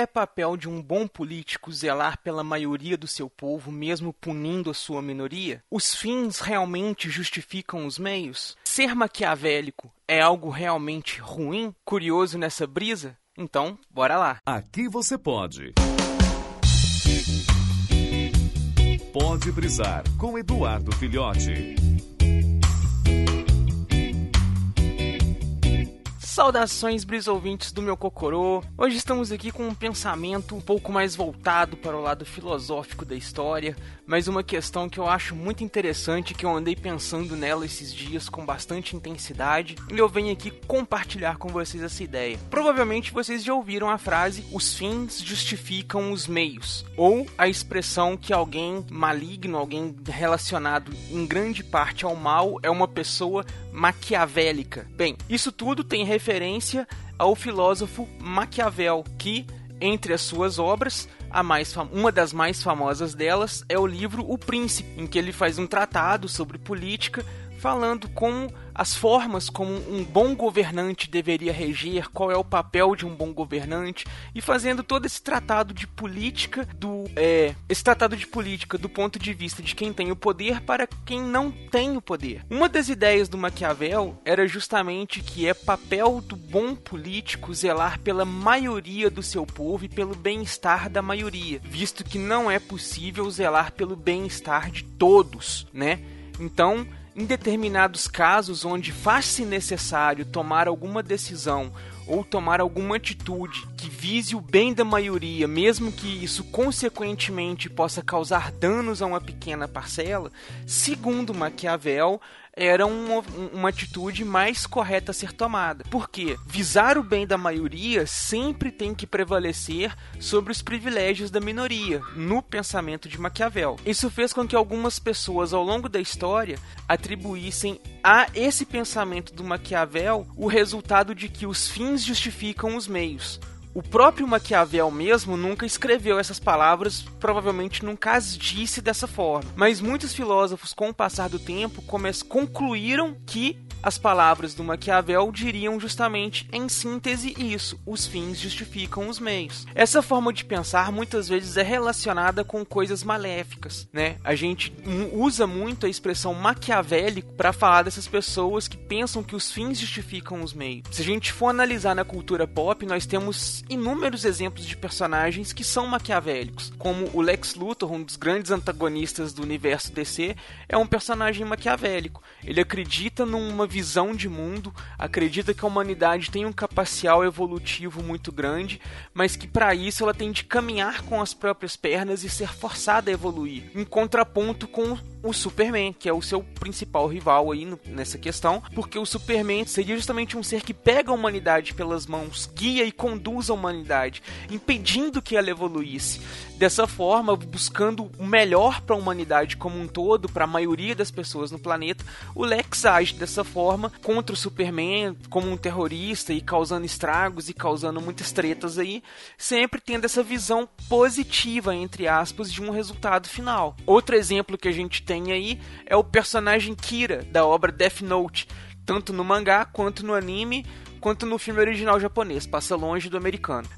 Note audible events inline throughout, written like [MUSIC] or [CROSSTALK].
é papel de um bom político zelar pela maioria do seu povo, mesmo punindo a sua minoria? Os fins realmente justificam os meios? Ser maquiavélico é algo realmente ruim? Curioso nessa brisa? Então, bora lá. Aqui você pode. Pode brisar com Eduardo Filhote. Saudações, brisouvintes do meu Cocorô. Hoje estamos aqui com um pensamento um pouco mais voltado para o lado filosófico da história, mas uma questão que eu acho muito interessante, que eu andei pensando nela esses dias com bastante intensidade, e eu venho aqui compartilhar com vocês essa ideia. Provavelmente vocês já ouviram a frase: os fins justificam os meios, ou a expressão que alguém maligno, alguém relacionado em grande parte ao mal, é uma pessoa maquiavélica. Bem, isso tudo tem referência ao filósofo Maquiavel, que entre as suas obras, a mais uma das mais famosas delas é o livro O Príncipe, em que ele faz um tratado sobre política falando como as formas como um bom governante deveria reger, qual é o papel de um bom governante e fazendo todo esse tratado de política do é, esse tratado de política do ponto de vista de quem tem o poder para quem não tem o poder. Uma das ideias do Maquiavel era justamente que é papel do bom político zelar pela maioria do seu povo e pelo bem-estar da maioria, visto que não é possível zelar pelo bem-estar de todos, né? Então, em determinados casos onde faz-se necessário tomar alguma decisão ou tomar alguma atitude que vise o bem da maioria, mesmo que isso consequentemente possa causar danos a uma pequena parcela, segundo Maquiavel, era uma, uma atitude mais correta a ser tomada. Porque visar o bem da maioria sempre tem que prevalecer sobre os privilégios da minoria, no pensamento de Maquiavel. Isso fez com que algumas pessoas ao longo da história atribuíssem a esse pensamento do Maquiavel o resultado de que os fins justificam os meios. O próprio Maquiavel mesmo nunca escreveu essas palavras, provavelmente nunca as disse dessa forma. Mas muitos filósofos, com o passar do tempo, concluíram que as palavras do Maquiavel diriam justamente, em síntese, isso: os fins justificam os meios. Essa forma de pensar muitas vezes é relacionada com coisas maléficas, né? A gente usa muito a expressão maquiavélico para falar dessas pessoas que pensam que os fins justificam os meios. Se a gente for analisar na cultura pop, nós temos inúmeros exemplos de personagens que são maquiavélicos, como o Lex Luthor, um dos grandes antagonistas do universo DC, é um personagem maquiavélico. Ele acredita numa visão de mundo, acredita que a humanidade tem um capacial evolutivo muito grande, mas que para isso ela tem de caminhar com as próprias pernas e ser forçada a evoluir, em contraponto com o Superman, que é o seu principal rival aí no, nessa questão, porque o Superman seria justamente um ser que pega a humanidade pelas mãos, guia e conduz a humanidade, impedindo que ela evoluísse. Dessa forma, buscando o melhor para a humanidade como um todo, para a maioria das pessoas no planeta, o Lex age dessa forma contra o Superman como um terrorista e causando estragos e causando muitas tretas aí, sempre tendo essa visão positiva, entre aspas, de um resultado final. Outro exemplo que a gente tem aí é o personagem Kira, da obra Death Note, tanto no mangá quanto no anime, quanto no filme original japonês, passa longe do americano.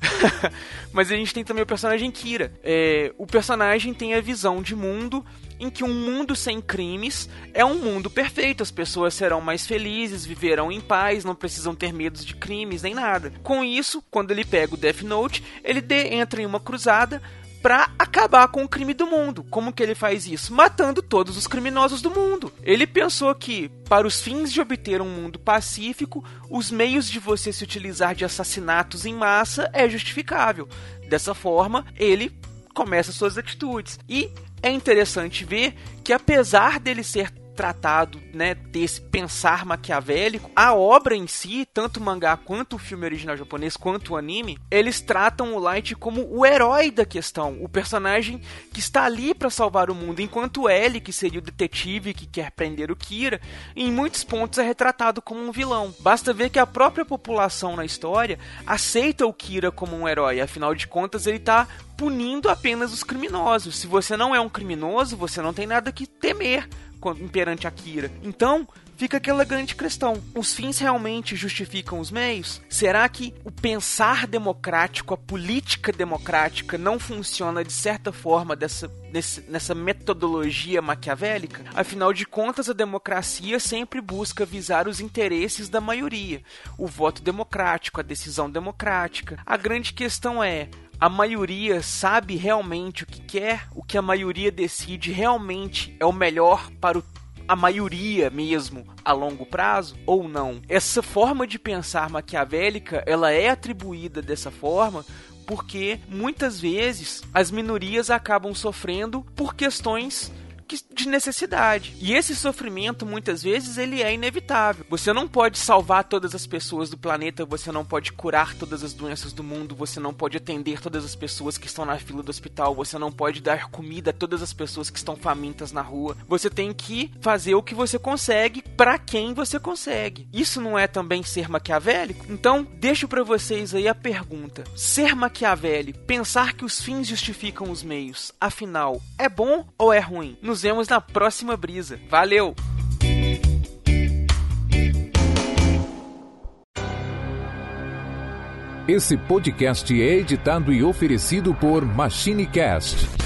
[LAUGHS] Mas a gente tem também o personagem Kira. É, o personagem tem a visão de mundo em que um mundo sem crimes é um mundo perfeito. As pessoas serão mais felizes, viverão em paz, não precisam ter medos de crimes nem nada. Com isso, quando ele pega o Death Note, ele entra em uma cruzada para acabar com o crime do mundo. Como que ele faz isso? Matando todos os criminosos do mundo. Ele pensou que, para os fins de obter um mundo pacífico, os meios de você se utilizar de assassinatos em massa é justificável. Dessa forma, ele começa suas atitudes. E é interessante ver que apesar dele ser tratado, né, desse pensar maquiavélico, a obra em si, tanto o mangá quanto o filme original japonês, quanto o anime, eles tratam o Light como o herói da questão, o personagem que está ali para salvar o mundo, enquanto L, que seria o detetive que quer prender o Kira, em muitos pontos é retratado como um vilão. Basta ver que a própria população na história aceita o Kira como um herói, afinal de contas ele está punindo apenas os criminosos. Se você não é um criminoso, você não tem nada que temer imperante Akira. Então, fica aquela grande questão: os fins realmente justificam os meios? Será que o pensar democrático, a política democrática, não funciona de certa forma dessa, nesse, nessa metodologia maquiavélica? Afinal de contas, a democracia sempre busca visar os interesses da maioria, o voto democrático, a decisão democrática. A grande questão é: a maioria sabe realmente o que quer, o que a maioria decide realmente é o melhor para o a maioria mesmo a longo prazo ou não. Essa forma de pensar maquiavélica, ela é atribuída dessa forma porque muitas vezes as minorias acabam sofrendo por questões de necessidade. E esse sofrimento, muitas vezes, ele é inevitável. Você não pode salvar todas as pessoas do planeta, você não pode curar todas as doenças do mundo, você não pode atender todas as pessoas que estão na fila do hospital, você não pode dar comida a todas as pessoas que estão famintas na rua. Você tem que fazer o que você consegue para quem você consegue. Isso não é também ser maquiavélico? Então, deixo para vocês aí a pergunta: ser maquiavélico, pensar que os fins justificam os meios, afinal, é bom ou é ruim? Nos vemos na próxima brisa. Valeu! Esse podcast é editado e oferecido por MachineCast